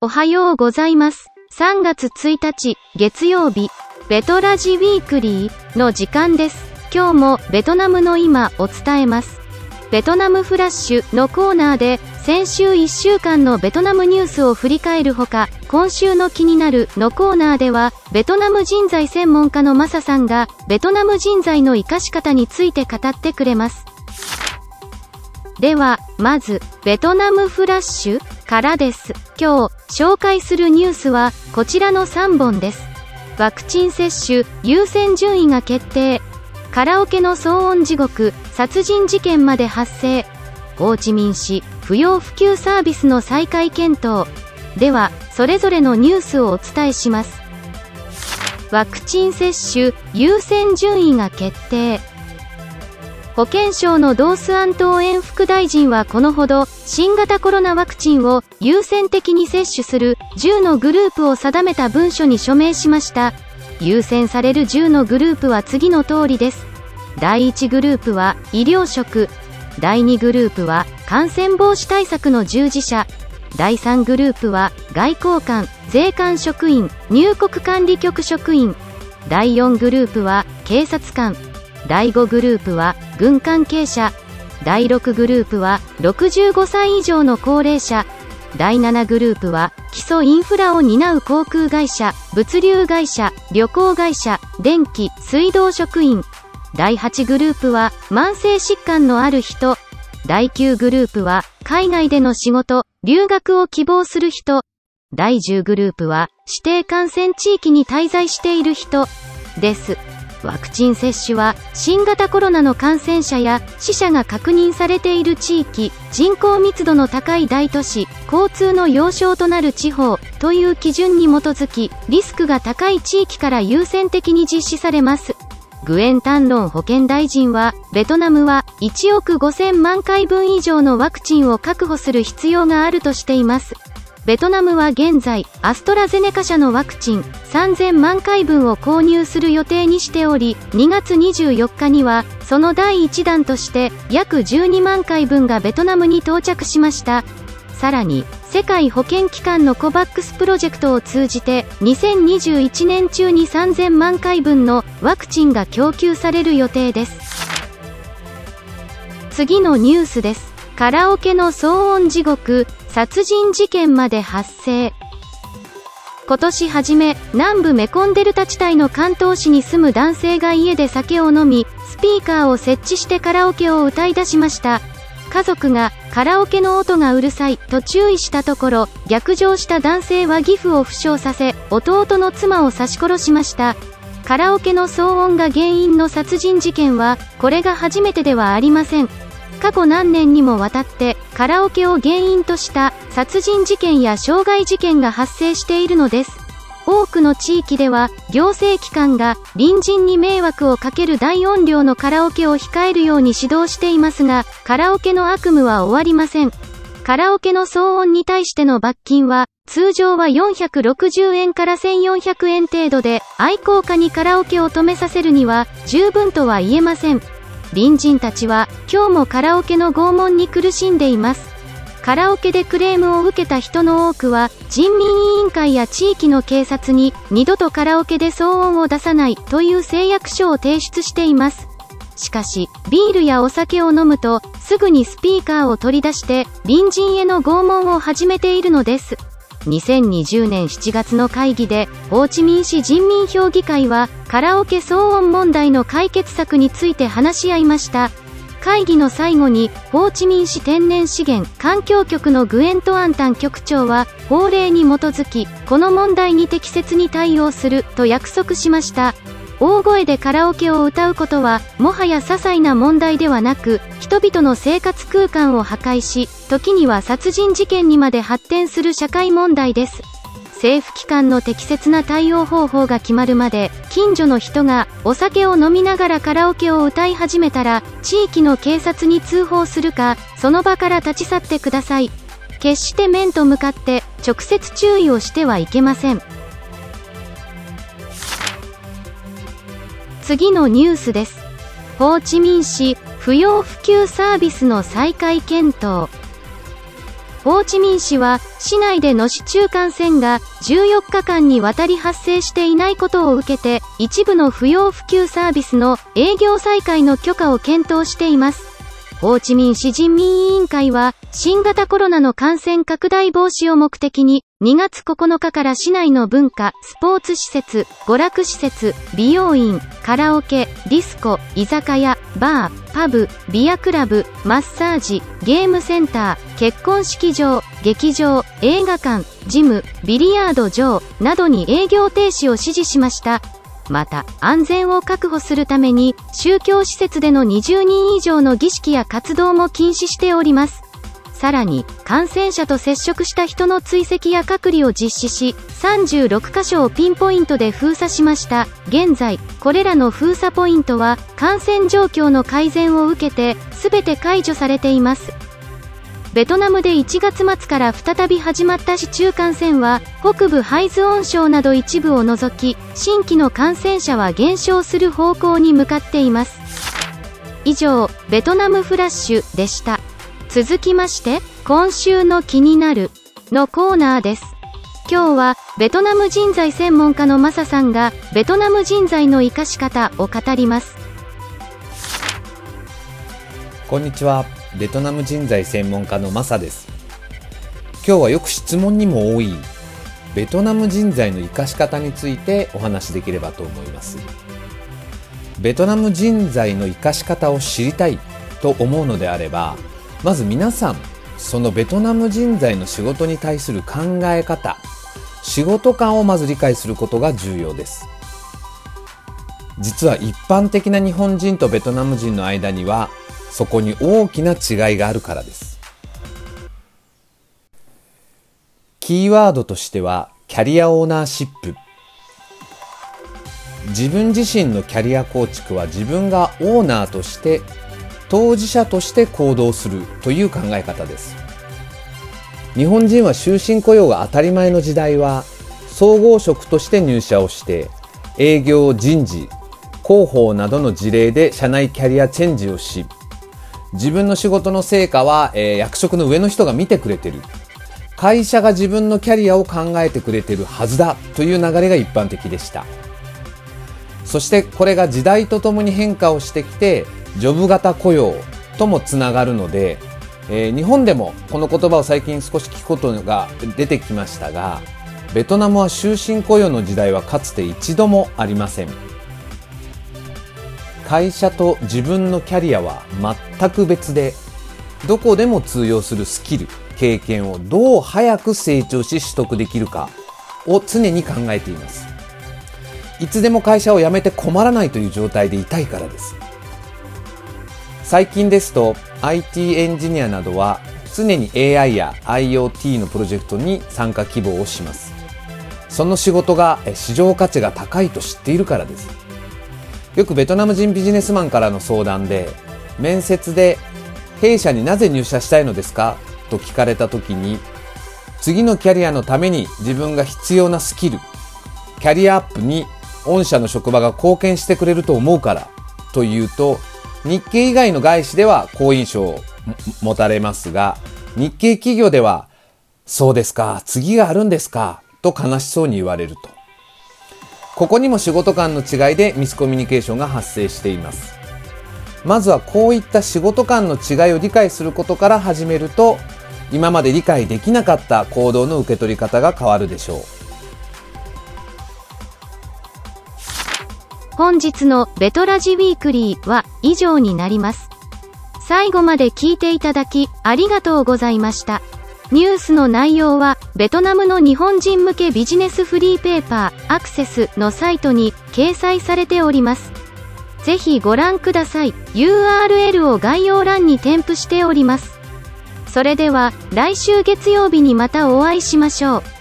おはようございます。3月1日、月曜日、ベトラジウィークリーの時間です。今日もベトナムの今を伝えます。ベトナムフラッシュのコーナーで、先週1週間のベトナムニュースを振り返るほか、今週の気になるのコーナーでは、ベトナム人材専門家のマサさんが、ベトナム人材の活かし方について語ってくれます。では、まず、ベトナムフラッシュからです。今日、紹介するニュースは、こちらの3本です。ワクチン接種、優先順位が決定。カラオケの騒音地獄、殺人事件まで発生。ホーチミン市、不要不急サービスの再開検討。では、それぞれのニュースをお伝えします。ワクチン接種、優先順位が決定。保健省のドースアントーエン副大臣はこのほど、新型コロナワクチンを優先的に接種する10のグループを定めた文書に署名しました。優先される10のグループは次の通りです。第1グループは医療職。第2グループは感染防止対策の従事者。第3グループは外交官、税関職員、入国管理局職員。第4グループは警察官。第5グループは軍関係者。第6グループは65歳以上の高齢者。第7グループは基礎インフラを担う航空会社物流会社旅行会社電気水道職員。第8グループは慢性疾患のある人。第9グループは海外での仕事留学を希望する人。第10グループは指定感染地域に滞在している人です。ワクチン接種は新型コロナの感染者や死者が確認されている地域、人口密度の高い大都市、交通の要衝となる地方という基準に基づき、リスクが高い地域から優先的に実施されます。グエン・タンロン保健大臣は、ベトナムは1億5000万回分以上のワクチンを確保する必要があるとしています。ベトナムは現在、アストラゼネカ社のワクチン3000万回分を購入する予定にしており、2月24日には、その第1弾として、約12万回分がベトナムに到着しました。さらに、世界保健機関のコバックスプロジェクトを通じて、2021年中に3000万回分のワクチンが供給される予定です。次のニュースです。カラオケの騒音地獄、殺人事件まで発生。今年初め、南部メコンデルタ地帯の関東市に住む男性が家で酒を飲み、スピーカーを設置してカラオケを歌い出しました。家族が、カラオケの音がうるさい、と注意したところ、逆上した男性は義父を負傷させ、弟の妻を刺し殺しました。カラオケの騒音が原因の殺人事件は、これが初めてではありません。過去何年にもわたってカラオケを原因とした殺人事件や傷害事件が発生しているのです。多くの地域では行政機関が隣人に迷惑をかける大音量のカラオケを控えるように指導していますが、カラオケの悪夢は終わりません。カラオケの騒音に対しての罰金は、通常は460円から1400円程度で、愛好家にカラオケを止めさせるには、十分とは言えません。隣人たちは今日もカラオケの拷問に苦しんでいます。カラオケでクレームを受けた人の多くは人民委員会や地域の警察に二度とカラオケで騒音を出さないという誓約書を提出しています。しかし、ビールやお酒を飲むとすぐにスピーカーを取り出して隣人への拷問を始めているのです。2020年7月の会議で、ホーチミン市人民評議会は、カラオケ騒音問題の解決策について話し合いました。会議の最後に、ホーチミン市天然資源環境局のグエント・アンタン局長は、法令に基づき、この問題に適切に対応すると約束しました。大声でカラオケを歌うことは、もはや些細な問題ではなく、人々の生活空間を破壊し、時には殺人事件にまで発展する社会問題です。政府機関の適切な対応方法が決まるまで、近所の人がお酒を飲みながらカラオケを歌い始めたら、地域の警察に通報するか、その場から立ち去ってください。決して面と向かって直接注意をしてはいけません。次のニュースです。ホーチミン市不要不急サービスの再開検討。ホーチミン市は、市内での市中間線が14日間にわたり発生していないことを受けて、一部の不要不急サービスの営業再開の許可を検討しています。ホーチミン市人民委員会は、新型コロナの感染拡大防止を目的に、2月9日から市内の文化、スポーツ施設、娯楽施設、美容院、カラオケ、ディスコ、居酒屋、バー、パブ、ビアクラブ、マッサージ、ゲームセンター、結婚式場、劇場、映画館、ジム、ビリヤード場などに営業停止を指示しました。また、安全を確保するために、宗教施設での20人以上の儀式や活動も禁止しております。さらに、感染者と接触した人の追跡や隔離を実施し、36カ所をピンポイントで封鎖しました。現在、これらの封鎖ポイントは、感染状況の改善を受けて、すべて解除されています。ベトナムで1月末から再び始まった市中感染は、北部ハイズオン省など一部を除き、新規の感染者は減少する方向に向かっています。以上、ベトナムフラッシュでした。続きまして、今週の気になるのコーナーです。今日は、ベトナム人材専門家のマサさんが、ベトナム人材の活かし方を語ります。こんにちは。ベトナム人材専門家のマサです今日はよく質問にも多いベトナム人材の生かし方についてお話しできればと思いますベトナム人材の生かし方を知りたいと思うのであればまず皆さんそのベトナム人材の仕事に対する考え方仕事観をまず理解することが重要です。実は一般的な日本人とベトナム人の間にはそこに大きな違いがあるからです。キーワードとしてはキャリアオーナーシップ。自分自身のキャリア構築は自分がオーナーとして当事者として行動するという考え方です日本人は終身雇用が当たり前の時代は総合職として入社をして営業人事広報などの事例で社内キャリアチェンジをし自分の仕事の成果は、えー、役職の上の人が見てくれてる。会社が自分のキャリアを考えてくれてるはずだという流れが一般的でした。そしてこれが時代とともに変化をしてきて、ジョブ型雇用ともつながるので、えー、日本でもこの言葉を最近少し聞くことが出てきましたが、ベトナムは終身雇用の時代はかつて一度もありません。会社と自分のキャリアは全く別でどこでも通用するスキル経験をどう早く成長し取得できるかを常に考えていますいつでも会社を辞めて困らないという状態でいたいからです最近ですと IT エンジニアなどは常に AI や IoT のプロジェクトに参加希望をします。その仕事が市場価値が高いと知っているからです。よくベトナム人ビジネスマンからの相談で面接で弊社になぜ入社したいのですか？と聞かれた時に次のキャリアのために自分が必要なスキルキャリアアップに御社の職場が貢献してくれると思うからというと日系以外の外資では好印象を持たれますが日系企業ではそうですか次があるんですかと悲しそうに言われると。ここにも仕事間の違いでミスコミュニケーションが発生しています。まずはこういった仕事間の違いを理解することから始めると今まで理解できなかった行動の受け取り方が変わるでしょう。本日のベトラジウィークリーは以上になります最後まで聞いていただきありがとうございました。ニュースの内容は、ベトナムの日本人向けビジネスフリーペーパー、アクセスのサイトに掲載されております。ぜひご覧ください。URL を概要欄に添付しております。それでは、来週月曜日にまたお会いしましょう。